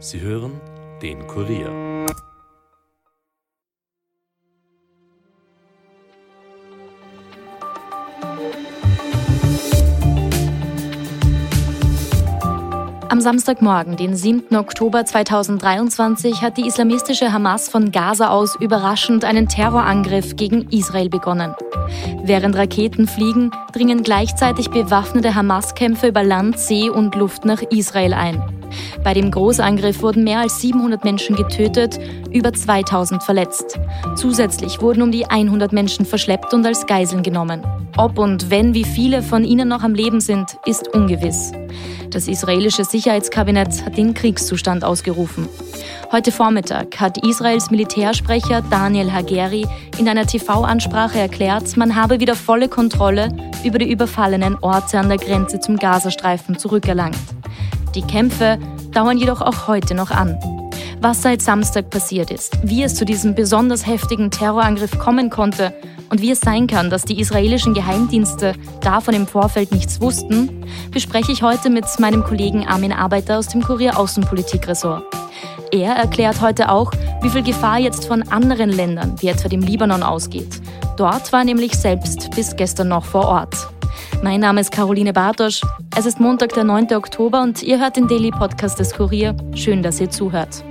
Sie hören den Kurier. Am Samstagmorgen, den 7. Oktober 2023, hat die islamistische Hamas von Gaza aus überraschend einen Terrorangriff gegen Israel begonnen. Während Raketen fliegen, dringen gleichzeitig bewaffnete Hamas-Kämpfer über Land, See und Luft nach Israel ein. Bei dem Großangriff wurden mehr als 700 Menschen getötet, über 2000 verletzt. Zusätzlich wurden um die 100 Menschen verschleppt und als Geiseln genommen. Ob und wenn wie viele von ihnen noch am Leben sind, ist ungewiss. Das israelische Sicherheitskabinett hat den Kriegszustand ausgerufen. Heute Vormittag hat Israels Militärsprecher Daniel Hageri in einer TV-Ansprache erklärt, man habe wieder volle Kontrolle über die überfallenen Orte an der Grenze zum Gazastreifen zurückerlangt. Die Kämpfe dauern jedoch auch heute noch an. Was seit Samstag passiert ist, wie es zu diesem besonders heftigen Terrorangriff kommen konnte und wie es sein kann, dass die israelischen Geheimdienste davon im Vorfeld nichts wussten, bespreche ich heute mit meinem Kollegen Armin Arbeiter aus dem Kurier Außenpolitik-Ressort. Er erklärt heute auch, wie viel Gefahr jetzt von anderen Ländern, wie etwa dem Libanon, ausgeht. Dort war nämlich selbst bis gestern noch vor Ort. Mein Name ist Caroline Bartosch. Es ist Montag, der 9. Oktober und ihr hört den Daily Podcast des Kurier. Schön, dass ihr zuhört.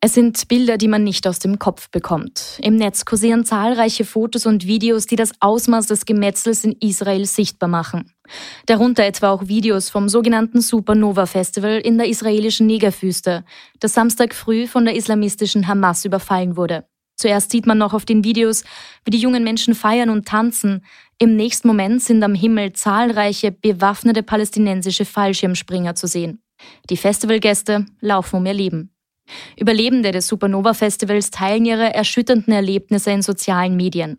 Es sind Bilder, die man nicht aus dem Kopf bekommt. Im Netz kursieren zahlreiche Fotos und Videos, die das Ausmaß des Gemetzels in Israel sichtbar machen. Darunter etwa auch Videos vom sogenannten Supernova Festival in der israelischen Negerwüste, das Samstag früh von der islamistischen Hamas überfallen wurde. Zuerst sieht man noch auf den Videos, wie die jungen Menschen feiern und tanzen. Im nächsten Moment sind am Himmel zahlreiche bewaffnete palästinensische Fallschirmspringer zu sehen. Die Festivalgäste laufen um ihr Leben. Überlebende des Supernova-Festivals teilen ihre erschütternden Erlebnisse in sozialen Medien.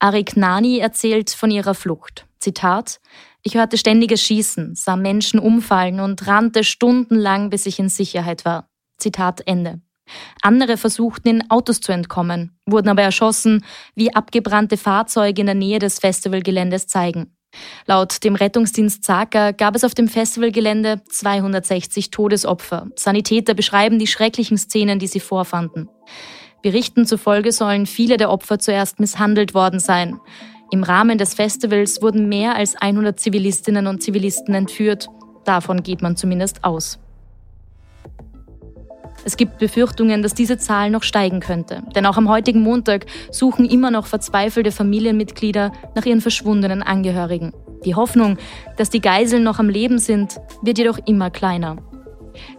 Arik Nani erzählt von ihrer Flucht. Zitat: Ich hörte ständiges Schießen, sah Menschen umfallen und rannte stundenlang, bis ich in Sicherheit war. Zitat Ende. Andere versuchten in Autos zu entkommen, wurden aber erschossen, wie abgebrannte Fahrzeuge in der Nähe des Festivalgeländes zeigen. Laut dem Rettungsdienst Zaka gab es auf dem Festivalgelände 260 Todesopfer. Sanitäter beschreiben die schrecklichen Szenen, die sie vorfanden. Berichten zufolge sollen viele der Opfer zuerst misshandelt worden sein. Im Rahmen des Festivals wurden mehr als 100 Zivilistinnen und Zivilisten entführt. Davon geht man zumindest aus. Es gibt Befürchtungen, dass diese Zahl noch steigen könnte. Denn auch am heutigen Montag suchen immer noch verzweifelte Familienmitglieder nach ihren verschwundenen Angehörigen. Die Hoffnung, dass die Geiseln noch am Leben sind, wird jedoch immer kleiner.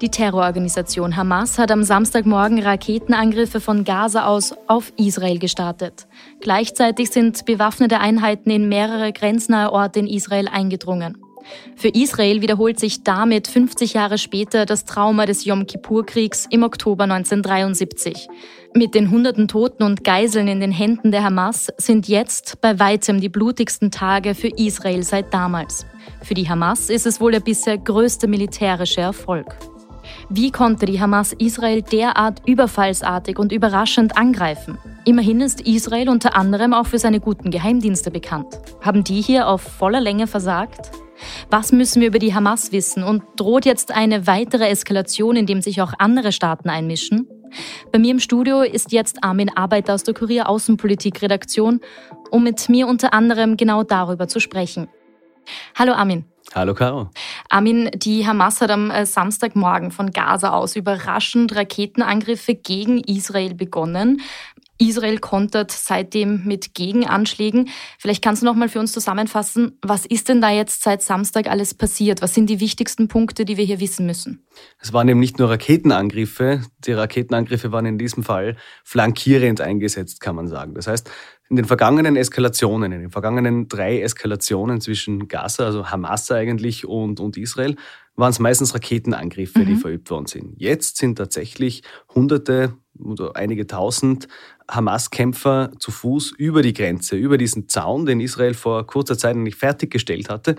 Die Terrororganisation Hamas hat am Samstagmorgen Raketenangriffe von Gaza aus auf Israel gestartet. Gleichzeitig sind bewaffnete Einheiten in mehrere grenznahe Orte in Israel eingedrungen. Für Israel wiederholt sich damit 50 Jahre später das Trauma des Yom Kippur-Kriegs im Oktober 1973. Mit den hunderten Toten und Geiseln in den Händen der Hamas sind jetzt bei weitem die blutigsten Tage für Israel seit damals. Für die Hamas ist es wohl der bisher größte militärische Erfolg. Wie konnte die Hamas Israel derart überfallsartig und überraschend angreifen? Immerhin ist Israel unter anderem auch für seine guten Geheimdienste bekannt. Haben die hier auf voller Länge versagt? Was müssen wir über die Hamas wissen und droht jetzt eine weitere Eskalation, in dem sich auch andere Staaten einmischen? Bei mir im Studio ist jetzt Armin Arbeiter aus der Kurier Außenpolitik Redaktion, um mit mir unter anderem genau darüber zu sprechen. Hallo Armin. Hallo Caro. Armin, die Hamas hat am äh, Samstagmorgen von Gaza aus überraschend Raketenangriffe gegen Israel begonnen. Israel kontert seitdem mit Gegenanschlägen. Vielleicht kannst du noch mal für uns zusammenfassen, was ist denn da jetzt seit Samstag alles passiert? Was sind die wichtigsten Punkte, die wir hier wissen müssen? Es waren eben nicht nur Raketenangriffe, die Raketenangriffe waren in diesem Fall flankierend eingesetzt, kann man sagen. Das heißt, in den vergangenen Eskalationen, in den vergangenen drei Eskalationen zwischen Gaza, also Hamas eigentlich und, und Israel, waren es meistens Raketenangriffe, mhm. die verübt worden sind. Jetzt sind tatsächlich Hunderte oder einige Tausend Hamas-Kämpfer zu Fuß über die Grenze, über diesen Zaun, den Israel vor kurzer Zeit eigentlich fertiggestellt hatte,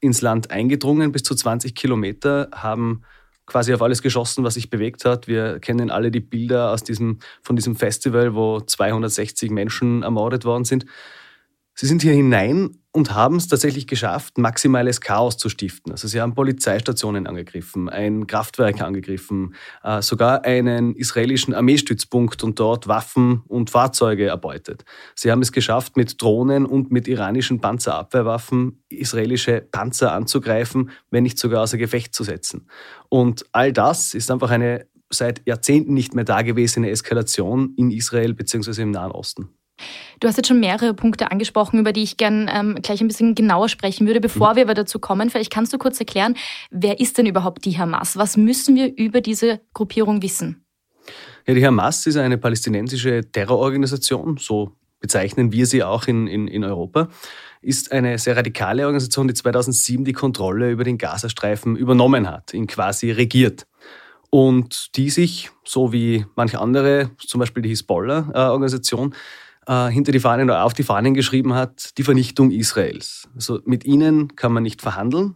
ins Land eingedrungen. Bis zu 20 Kilometer haben quasi auf alles geschossen, was sich bewegt hat. Wir kennen alle die Bilder aus diesem, von diesem Festival, wo 260 Menschen ermordet worden sind. Sie sind hier hinein und haben es tatsächlich geschafft, maximales Chaos zu stiften. Also sie haben Polizeistationen angegriffen, ein Kraftwerk angegriffen, äh, sogar einen israelischen Armeestützpunkt und dort Waffen und Fahrzeuge erbeutet. Sie haben es geschafft, mit Drohnen und mit iranischen Panzerabwehrwaffen israelische Panzer anzugreifen, wenn nicht sogar außer Gefecht zu setzen. Und all das ist einfach eine seit Jahrzehnten nicht mehr dagewesene Eskalation in Israel bzw. im Nahen Osten. Du hast jetzt schon mehrere Punkte angesprochen, über die ich gern ähm, gleich ein bisschen genauer sprechen würde. Bevor mhm. wir aber dazu kommen, vielleicht kannst du kurz erklären, wer ist denn überhaupt die Hamas? Was müssen wir über diese Gruppierung wissen? Ja, die Hamas ist eine palästinensische Terrororganisation, so bezeichnen wir sie auch in, in, in Europa, ist eine sehr radikale Organisation, die 2007 die Kontrolle über den Gazastreifen übernommen hat, ihn quasi regiert und die sich, so wie manche andere, zum Beispiel die Hisbollah-Organisation, äh, hinter die Fahnen oder auf die Fahnen geschrieben hat, die Vernichtung Israels. Also mit ihnen kann man nicht verhandeln.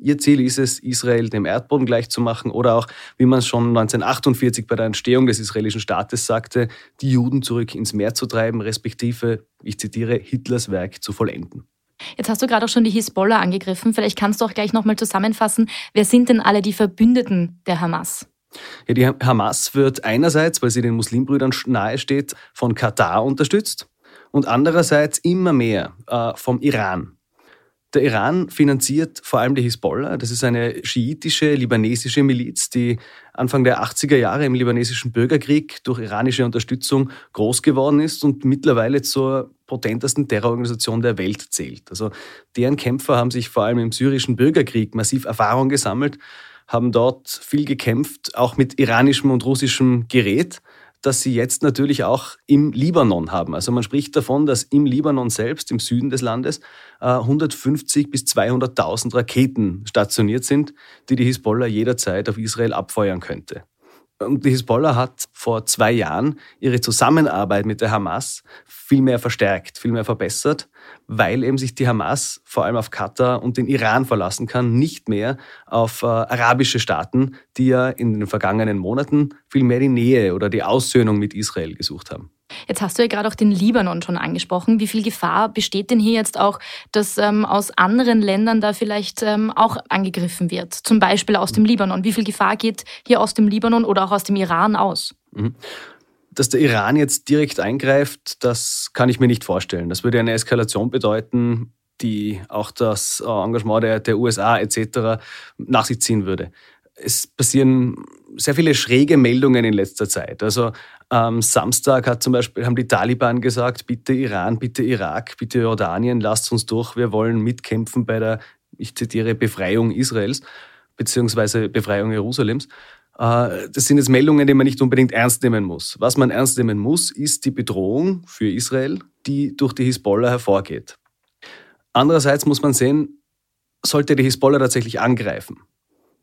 Ihr Ziel ist es, Israel dem Erdboden gleichzumachen oder auch, wie man es schon 1948 bei der Entstehung des israelischen Staates sagte, die Juden zurück ins Meer zu treiben, respektive, ich zitiere, Hitlers Werk zu vollenden. Jetzt hast du gerade auch schon die Hisbollah angegriffen. Vielleicht kannst du auch gleich nochmal zusammenfassen, wer sind denn alle die Verbündeten der Hamas? Ja, die Hamas wird einerseits, weil sie den Muslimbrüdern nahesteht, von Katar unterstützt und andererseits immer mehr äh, vom Iran. Der Iran finanziert vor allem die Hisbollah. Das ist eine schiitische libanesische Miliz, die Anfang der 80er Jahre im libanesischen Bürgerkrieg durch iranische Unterstützung groß geworden ist und mittlerweile zur potentesten Terrororganisation der Welt zählt. Also deren Kämpfer haben sich vor allem im syrischen Bürgerkrieg massiv Erfahrung gesammelt haben dort viel gekämpft, auch mit iranischem und russischem Gerät, das sie jetzt natürlich auch im Libanon haben. Also man spricht davon, dass im Libanon selbst, im Süden des Landes, 150 äh, bis 200.000 Raketen stationiert sind, die die Hisbollah jederzeit auf Israel abfeuern könnte. Und die Hisbollah hat vor zwei Jahren ihre Zusammenarbeit mit der Hamas viel mehr verstärkt, viel mehr verbessert, weil eben sich die Hamas vor allem auf Katar und den Iran verlassen kann, nicht mehr auf äh, arabische Staaten, die ja in den vergangenen Monaten viel mehr die Nähe oder die Aussöhnung mit Israel gesucht haben. Jetzt hast du ja gerade auch den Libanon schon angesprochen. Wie viel Gefahr besteht denn hier jetzt auch, dass ähm, aus anderen Ländern da vielleicht ähm, auch angegriffen wird? Zum Beispiel aus dem Libanon. Wie viel Gefahr geht hier aus dem Libanon oder auch aus dem Iran aus? Mhm. Dass der Iran jetzt direkt eingreift, das kann ich mir nicht vorstellen. Das würde eine Eskalation bedeuten, die auch das äh, Engagement der, der USA etc. nach sich ziehen würde es passieren sehr viele schräge Meldungen in letzter Zeit. Also am Samstag hat zum Beispiel, haben die Taliban gesagt, bitte Iran, bitte Irak, bitte Jordanien, lasst uns durch, wir wollen mitkämpfen bei der, ich zitiere, Befreiung Israels beziehungsweise Befreiung Jerusalems. Äh, das sind jetzt Meldungen, die man nicht unbedingt ernst nehmen muss. Was man ernst nehmen muss, ist die Bedrohung für Israel, die durch die Hisbollah hervorgeht. Andererseits muss man sehen, sollte die Hisbollah tatsächlich angreifen,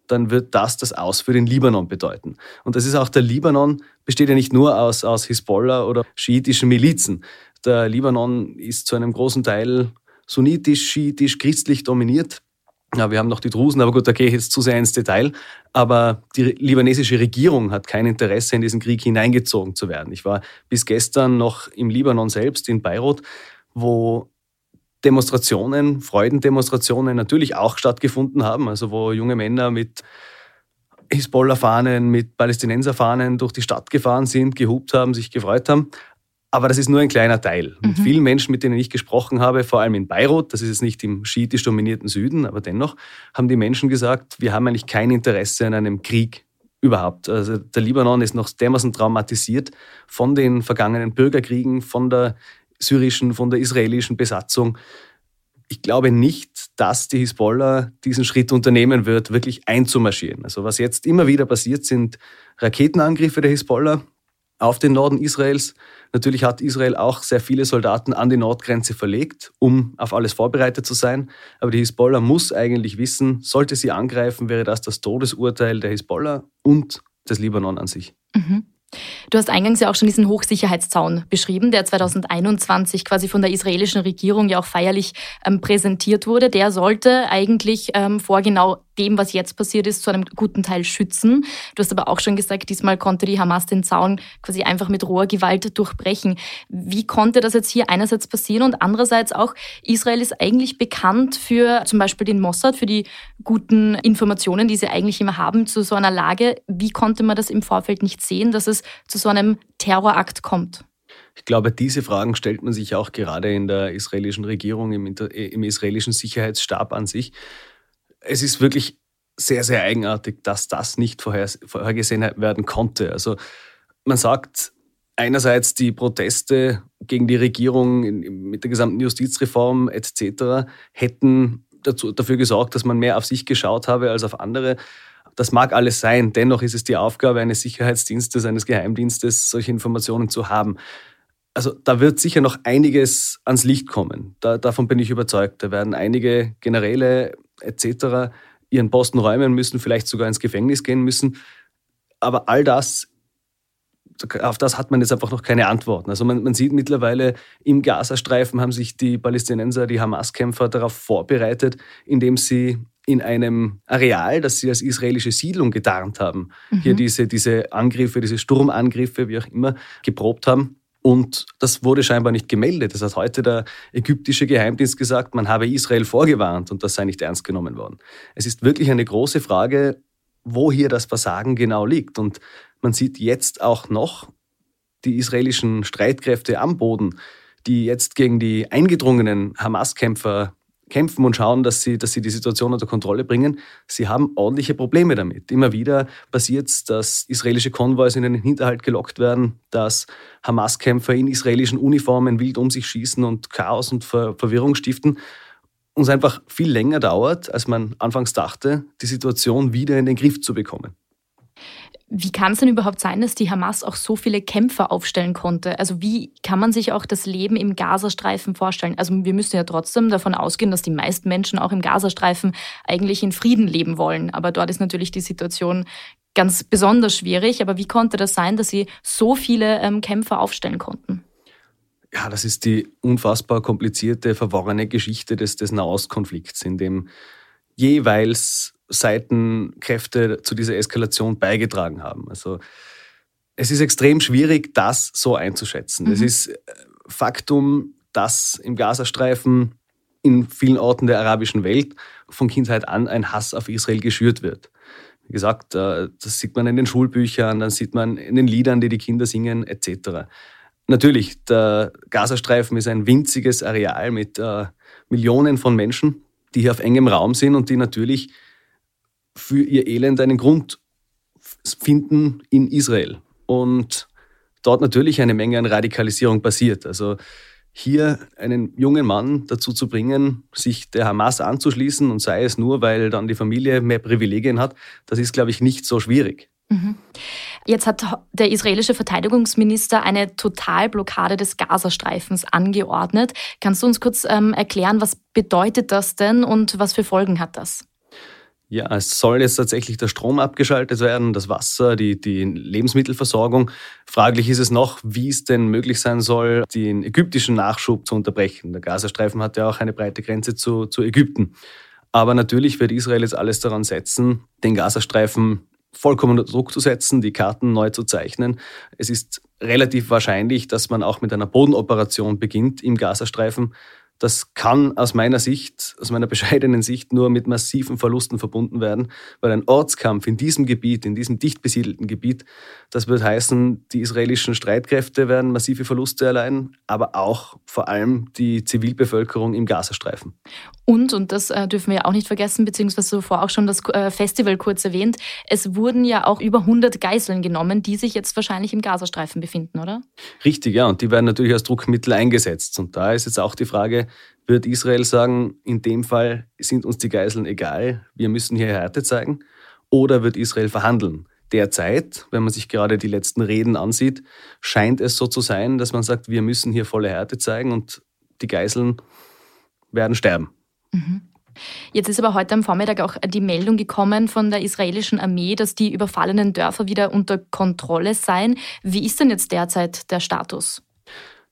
dann wird das das Aus für den Libanon bedeuten. Und das ist auch der Libanon, besteht ja nicht nur aus, aus Hisbollah oder schiitischen Milizen. Der Libanon ist zu einem großen Teil sunnitisch, schiitisch, christlich dominiert. Ja, wir haben noch die Drusen, aber gut, da gehe ich jetzt zu sehr ins Detail. Aber die libanesische Regierung hat kein Interesse, in diesen Krieg hineingezogen zu werden. Ich war bis gestern noch im Libanon selbst, in Beirut, wo Demonstrationen, Freudendemonstrationen natürlich auch stattgefunden haben, also wo junge Männer mit Hisbollah-Fahnen, mit Palästinenser-Fahnen durch die Stadt gefahren sind, gehupt haben, sich gefreut haben. Aber das ist nur ein kleiner Teil. Mhm. Mit vielen Menschen, mit denen ich gesprochen habe, vor allem in Beirut, das ist jetzt nicht im schiitisch dominierten Süden, aber dennoch, haben die Menschen gesagt, wir haben eigentlich kein Interesse an einem Krieg überhaupt. Also der Libanon ist noch dermaßen traumatisiert von den vergangenen Bürgerkriegen, von der syrischen, von der israelischen Besatzung. Ich glaube nicht, dass die Hisbollah diesen Schritt unternehmen wird, wirklich einzumarschieren. Also was jetzt immer wieder passiert, sind Raketenangriffe der Hisbollah auf den Norden Israels. Natürlich hat Israel auch sehr viele Soldaten an die Nordgrenze verlegt, um auf alles vorbereitet zu sein. Aber die Hisbollah muss eigentlich wissen, sollte sie angreifen, wäre das das Todesurteil der Hisbollah und des Libanon an sich. Mhm. Du hast eingangs ja auch schon diesen Hochsicherheitszaun beschrieben, der 2021 quasi von der israelischen Regierung ja auch feierlich ähm, präsentiert wurde. Der sollte eigentlich ähm, vor genau dem, was jetzt passiert ist, zu einem guten Teil schützen. Du hast aber auch schon gesagt, diesmal konnte die Hamas den Zaun quasi einfach mit roher Gewalt durchbrechen. Wie konnte das jetzt hier einerseits passieren und andererseits auch, Israel ist eigentlich bekannt für zum Beispiel den Mossad, für die guten Informationen, die sie eigentlich immer haben zu so einer Lage. Wie konnte man das im Vorfeld nicht sehen, dass es zu so einem Terrorakt kommt? Ich glaube, diese Fragen stellt man sich auch gerade in der israelischen Regierung, im, im israelischen Sicherheitsstab an sich es ist wirklich sehr, sehr eigenartig, dass das nicht vorhergesehen werden konnte. Also man sagt einerseits, die Proteste gegen die Regierung mit der gesamten Justizreform etc. hätten dazu, dafür gesorgt, dass man mehr auf sich geschaut habe als auf andere. Das mag alles sein. Dennoch ist es die Aufgabe eines Sicherheitsdienstes, eines Geheimdienstes, solche Informationen zu haben. Also da wird sicher noch einiges ans Licht kommen. Da, davon bin ich überzeugt. Da werden einige Generäle etc. ihren Posten räumen müssen, vielleicht sogar ins Gefängnis gehen müssen. Aber all das, auf das hat man jetzt einfach noch keine Antworten. Also man, man sieht mittlerweile, im Gazastreifen haben sich die Palästinenser, die Hamas-Kämpfer darauf vorbereitet, indem sie in einem Areal, das sie als israelische Siedlung getarnt haben, mhm. hier diese, diese Angriffe, diese Sturmangriffe, wie auch immer, geprobt haben. Und das wurde scheinbar nicht gemeldet. Das hat heute der ägyptische Geheimdienst gesagt, man habe Israel vorgewarnt und das sei nicht ernst genommen worden. Es ist wirklich eine große Frage, wo hier das Versagen genau liegt. Und man sieht jetzt auch noch die israelischen Streitkräfte am Boden, die jetzt gegen die eingedrungenen Hamas-Kämpfer kämpfen und schauen, dass sie, dass sie die Situation unter Kontrolle bringen. Sie haben ordentliche Probleme damit. Immer wieder passiert es, dass israelische Konvois in den Hinterhalt gelockt werden, dass Hamas-Kämpfer in israelischen Uniformen wild um sich schießen und Chaos und Ver Verwirrung stiften. Und es einfach viel länger dauert, als man anfangs dachte, die Situation wieder in den Griff zu bekommen. Wie kann es denn überhaupt sein, dass die Hamas auch so viele Kämpfer aufstellen konnte? Also wie kann man sich auch das Leben im Gazastreifen vorstellen? Also wir müssen ja trotzdem davon ausgehen, dass die meisten Menschen auch im Gazastreifen eigentlich in Frieden leben wollen. Aber dort ist natürlich die Situation ganz besonders schwierig. Aber wie konnte das sein, dass sie so viele ähm, Kämpfer aufstellen konnten? Ja, das ist die unfassbar komplizierte, verworrene Geschichte des, des Nahostkonflikts, in dem jeweils Seitenkräfte zu dieser Eskalation beigetragen haben. Also es ist extrem schwierig, das so einzuschätzen. Mhm. Es ist äh, Faktum, dass im Gazastreifen in vielen Orten der arabischen Welt von Kindheit an ein Hass auf Israel geschürt wird. Wie gesagt, äh, das sieht man in den Schulbüchern, dann sieht man in den Liedern, die die Kinder singen, etc. Natürlich, der Gazastreifen ist ein winziges Areal mit äh, Millionen von Menschen, die hier auf engem Raum sind und die natürlich für ihr Elend einen Grund finden in Israel. Und dort natürlich eine Menge an Radikalisierung passiert. Also hier einen jungen Mann dazu zu bringen, sich der Hamas anzuschließen und sei es nur, weil dann die Familie mehr Privilegien hat, das ist, glaube ich, nicht so schwierig. Mhm. Jetzt hat der israelische Verteidigungsminister eine Totalblockade des Gazastreifens angeordnet. Kannst du uns kurz ähm, erklären, was bedeutet das denn und was für Folgen hat das? Ja, es soll jetzt tatsächlich der Strom abgeschaltet werden, das Wasser, die, die Lebensmittelversorgung. Fraglich ist es noch, wie es denn möglich sein soll, den ägyptischen Nachschub zu unterbrechen. Der Gazastreifen hat ja auch eine breite Grenze zu, zu Ägypten. Aber natürlich wird Israel jetzt alles daran setzen, den Gazastreifen vollkommen unter Druck zu setzen, die Karten neu zu zeichnen. Es ist relativ wahrscheinlich, dass man auch mit einer Bodenoperation beginnt im Gazastreifen. Das kann aus meiner Sicht, aus meiner bescheidenen Sicht, nur mit massiven Verlusten verbunden werden, weil ein Ortskampf in diesem Gebiet, in diesem dicht besiedelten Gebiet, das wird heißen, die israelischen Streitkräfte werden massive Verluste erleiden, aber auch vor allem die Zivilbevölkerung im Gazastreifen. Und, und das äh, dürfen wir ja auch nicht vergessen, beziehungsweise zuvor auch schon das äh, Festival kurz erwähnt, es wurden ja auch über 100 Geiseln genommen, die sich jetzt wahrscheinlich im Gazastreifen befinden, oder? Richtig, ja, und die werden natürlich als Druckmittel eingesetzt. Und da ist jetzt auch die Frage, wird Israel sagen, in dem Fall sind uns die Geiseln egal, wir müssen hier Härte zeigen? Oder wird Israel verhandeln? Derzeit, wenn man sich gerade die letzten Reden ansieht, scheint es so zu sein, dass man sagt, wir müssen hier volle Härte zeigen und die Geiseln werden sterben. Mhm. Jetzt ist aber heute am Vormittag auch die Meldung gekommen von der israelischen Armee, dass die überfallenen Dörfer wieder unter Kontrolle seien. Wie ist denn jetzt derzeit der Status?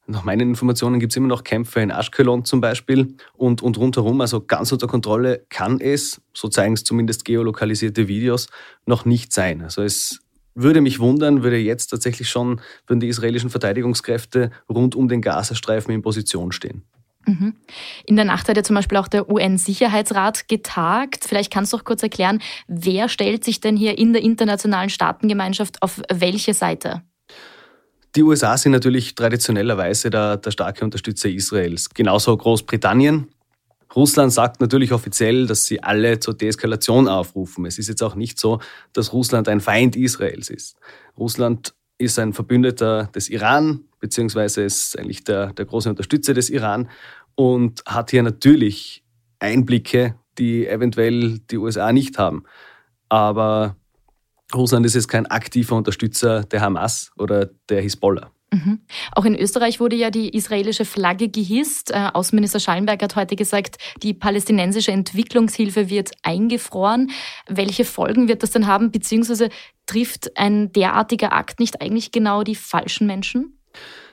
Nach meinen Informationen gibt es immer noch Kämpfe in Ashkelon zum Beispiel und, und rundherum, also ganz unter Kontrolle kann es, so zeigen es zumindest geolokalisierte Videos, noch nicht sein. Also es würde mich wundern, würde jetzt tatsächlich schon, würden die israelischen Verteidigungskräfte rund um den Gazastreifen in Position stehen. Mhm. In der Nacht hat ja zum Beispiel auch der UN-Sicherheitsrat getagt. Vielleicht kannst du auch kurz erklären, wer stellt sich denn hier in der internationalen Staatengemeinschaft auf welche Seite? Die USA sind natürlich traditionellerweise der, der starke Unterstützer Israels. Genauso Großbritannien. Russland sagt natürlich offiziell, dass sie alle zur Deeskalation aufrufen. Es ist jetzt auch nicht so, dass Russland ein Feind Israels ist. Russland ist ein Verbündeter des Iran, beziehungsweise ist eigentlich der, der große Unterstützer des Iran und hat hier natürlich Einblicke, die eventuell die USA nicht haben. Aber Russland ist jetzt kein aktiver Unterstützer der Hamas oder der Hisbollah. Mhm. Auch in Österreich wurde ja die israelische Flagge gehisst. Äh, Außenminister Schallenberg hat heute gesagt, die palästinensische Entwicklungshilfe wird eingefroren. Welche Folgen wird das denn haben? Beziehungsweise trifft ein derartiger Akt nicht eigentlich genau die falschen Menschen?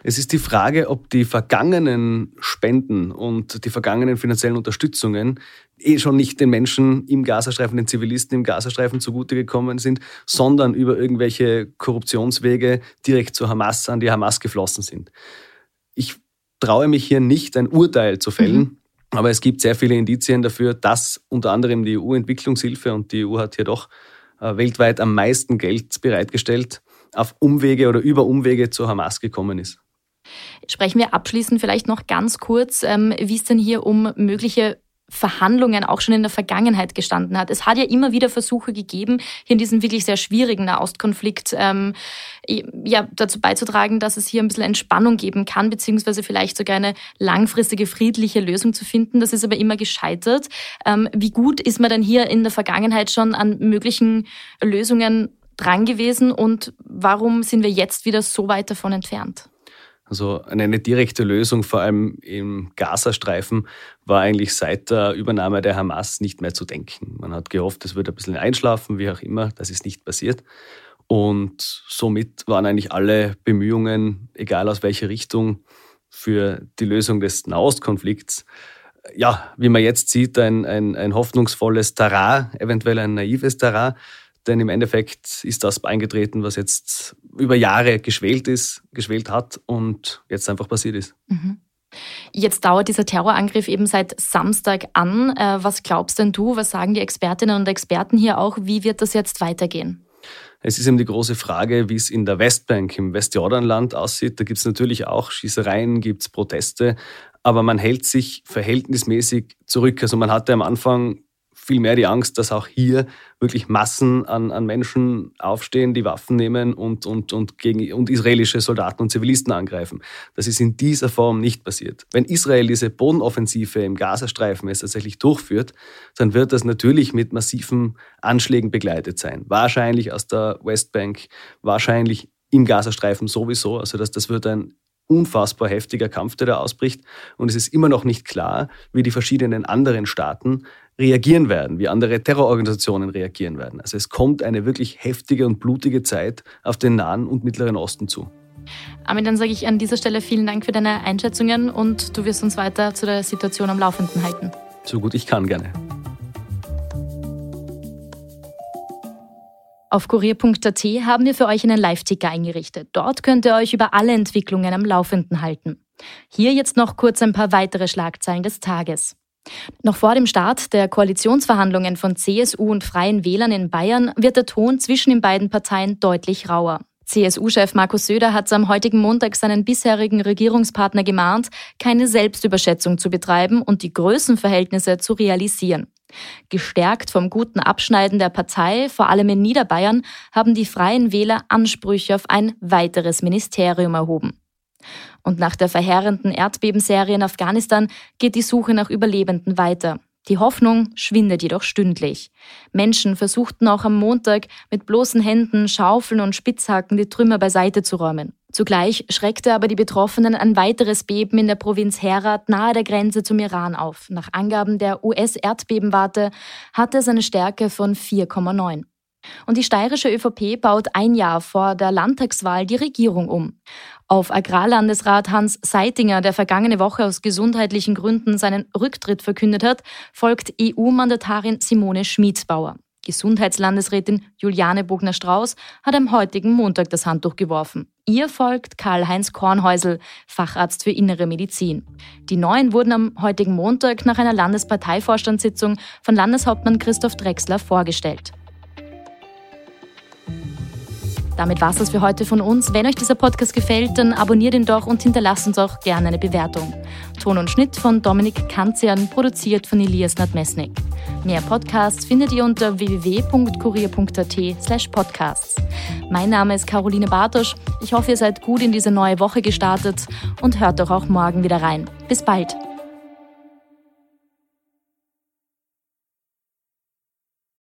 Es ist die Frage, ob die vergangenen Spenden und die vergangenen finanziellen Unterstützungen eh schon nicht den Menschen im Gazastreifen, den Zivilisten im Gazastreifen zugute gekommen sind, sondern über irgendwelche Korruptionswege direkt zur Hamas, an die Hamas geflossen sind. Ich traue mich hier nicht, ein Urteil zu fällen. Mhm. Aber es gibt sehr viele Indizien dafür, dass unter anderem die EU-Entwicklungshilfe und die EU hat hier doch äh, weltweit am meisten Geld bereitgestellt, auf Umwege oder über Umwege zur Hamas gekommen ist. Sprechen wir abschließend vielleicht noch ganz kurz, ähm, wie es denn hier um mögliche Verhandlungen auch schon in der Vergangenheit gestanden hat. Es hat ja immer wieder Versuche gegeben, hier in diesem wirklich sehr schwierigen Nahostkonflikt ähm, ja, dazu beizutragen, dass es hier ein bisschen Entspannung geben kann, beziehungsweise vielleicht sogar eine langfristige friedliche Lösung zu finden. Das ist aber immer gescheitert. Ähm, wie gut ist man denn hier in der Vergangenheit schon an möglichen Lösungen dran gewesen und warum sind wir jetzt wieder so weit davon entfernt? Also eine direkte Lösung, vor allem im Gazastreifen, war eigentlich seit der Übernahme der Hamas nicht mehr zu denken. Man hat gehofft, es würde ein bisschen einschlafen, wie auch immer. Das ist nicht passiert. Und somit waren eigentlich alle Bemühungen, egal aus welcher Richtung, für die Lösung des Nahostkonflikts, ja, wie man jetzt sieht, ein, ein, ein hoffnungsvolles Terrain, eventuell ein naives Terrain. Denn im Endeffekt ist das eingetreten, was jetzt über Jahre geschwelt ist, geschwelt hat und jetzt einfach passiert ist. Mhm. Jetzt dauert dieser Terrorangriff eben seit Samstag an. Äh, was glaubst denn du? Was sagen die Expertinnen und Experten hier auch? Wie wird das jetzt weitergehen? Es ist eben die große Frage, wie es in der Westbank, im Westjordanland aussieht. Da gibt es natürlich auch Schießereien, gibt es Proteste, aber man hält sich verhältnismäßig zurück. Also man hatte am Anfang vielmehr die Angst, dass auch hier wirklich Massen an, an Menschen aufstehen, die Waffen nehmen und, und, und, gegen, und israelische Soldaten und Zivilisten angreifen. Das ist in dieser Form nicht passiert. Wenn Israel diese Bodenoffensive im Gazastreifen jetzt tatsächlich durchführt, dann wird das natürlich mit massiven Anschlägen begleitet sein. Wahrscheinlich aus der Westbank, wahrscheinlich im Gazastreifen sowieso. Also das, das wird ein unfassbar heftiger Kampf, der da ausbricht. Und es ist immer noch nicht klar, wie die verschiedenen anderen Staaten reagieren werden, wie andere Terrororganisationen reagieren werden. Also es kommt eine wirklich heftige und blutige Zeit auf den Nahen und Mittleren Osten zu. Armin, dann sage ich an dieser Stelle vielen Dank für deine Einschätzungen und du wirst uns weiter zu der Situation am Laufenden halten. So gut ich kann, gerne. Auf kurier.at haben wir für euch einen Live-Ticker eingerichtet. Dort könnt ihr euch über alle Entwicklungen am Laufenden halten. Hier jetzt noch kurz ein paar weitere Schlagzeilen des Tages. Noch vor dem Start der Koalitionsverhandlungen von CSU und Freien Wählern in Bayern wird der Ton zwischen den beiden Parteien deutlich rauer. CSU-Chef Markus Söder hat am heutigen Montag seinen bisherigen Regierungspartner gemahnt, keine Selbstüberschätzung zu betreiben und die Größenverhältnisse zu realisieren. Gestärkt vom guten Abschneiden der Partei, vor allem in Niederbayern, haben die Freien Wähler Ansprüche auf ein weiteres Ministerium erhoben. Und nach der verheerenden Erdbebenserie in Afghanistan geht die Suche nach Überlebenden weiter. Die Hoffnung schwindet jedoch stündlich. Menschen versuchten auch am Montag mit bloßen Händen, Schaufeln und Spitzhacken die Trümmer beiseite zu räumen. Zugleich schreckte aber die Betroffenen ein weiteres Beben in der Provinz Herat nahe der Grenze zum Iran auf. Nach Angaben der US-Erdbebenwarte hatte es eine Stärke von 4,9. Und die steirische ÖVP baut ein Jahr vor der Landtagswahl die Regierung um. Auf Agrarlandesrat Hans Seitinger, der vergangene Woche aus gesundheitlichen Gründen seinen Rücktritt verkündet hat, folgt EU-Mandatarin Simone Schmiedsbauer. Gesundheitslandesrätin Juliane Bogner-Strauß hat am heutigen Montag das Handtuch geworfen. Ihr folgt Karl-Heinz Kornhäusel, Facharzt für Innere Medizin. Die Neuen wurden am heutigen Montag nach einer Landesparteivorstandssitzung von Landeshauptmann Christoph Drexler vorgestellt. Damit war es für heute von uns. Wenn euch dieser Podcast gefällt, dann abonniert ihn doch und hinterlasst uns auch gerne eine Bewertung. Ton und Schnitt von Dominik Kanzian, produziert von Elias Nadmesnik. Mehr Podcasts findet ihr unter www.kurier.at slash podcasts. Mein Name ist Caroline Bartosch. Ich hoffe, ihr seid gut in diese neue Woche gestartet und hört doch auch morgen wieder rein. Bis bald.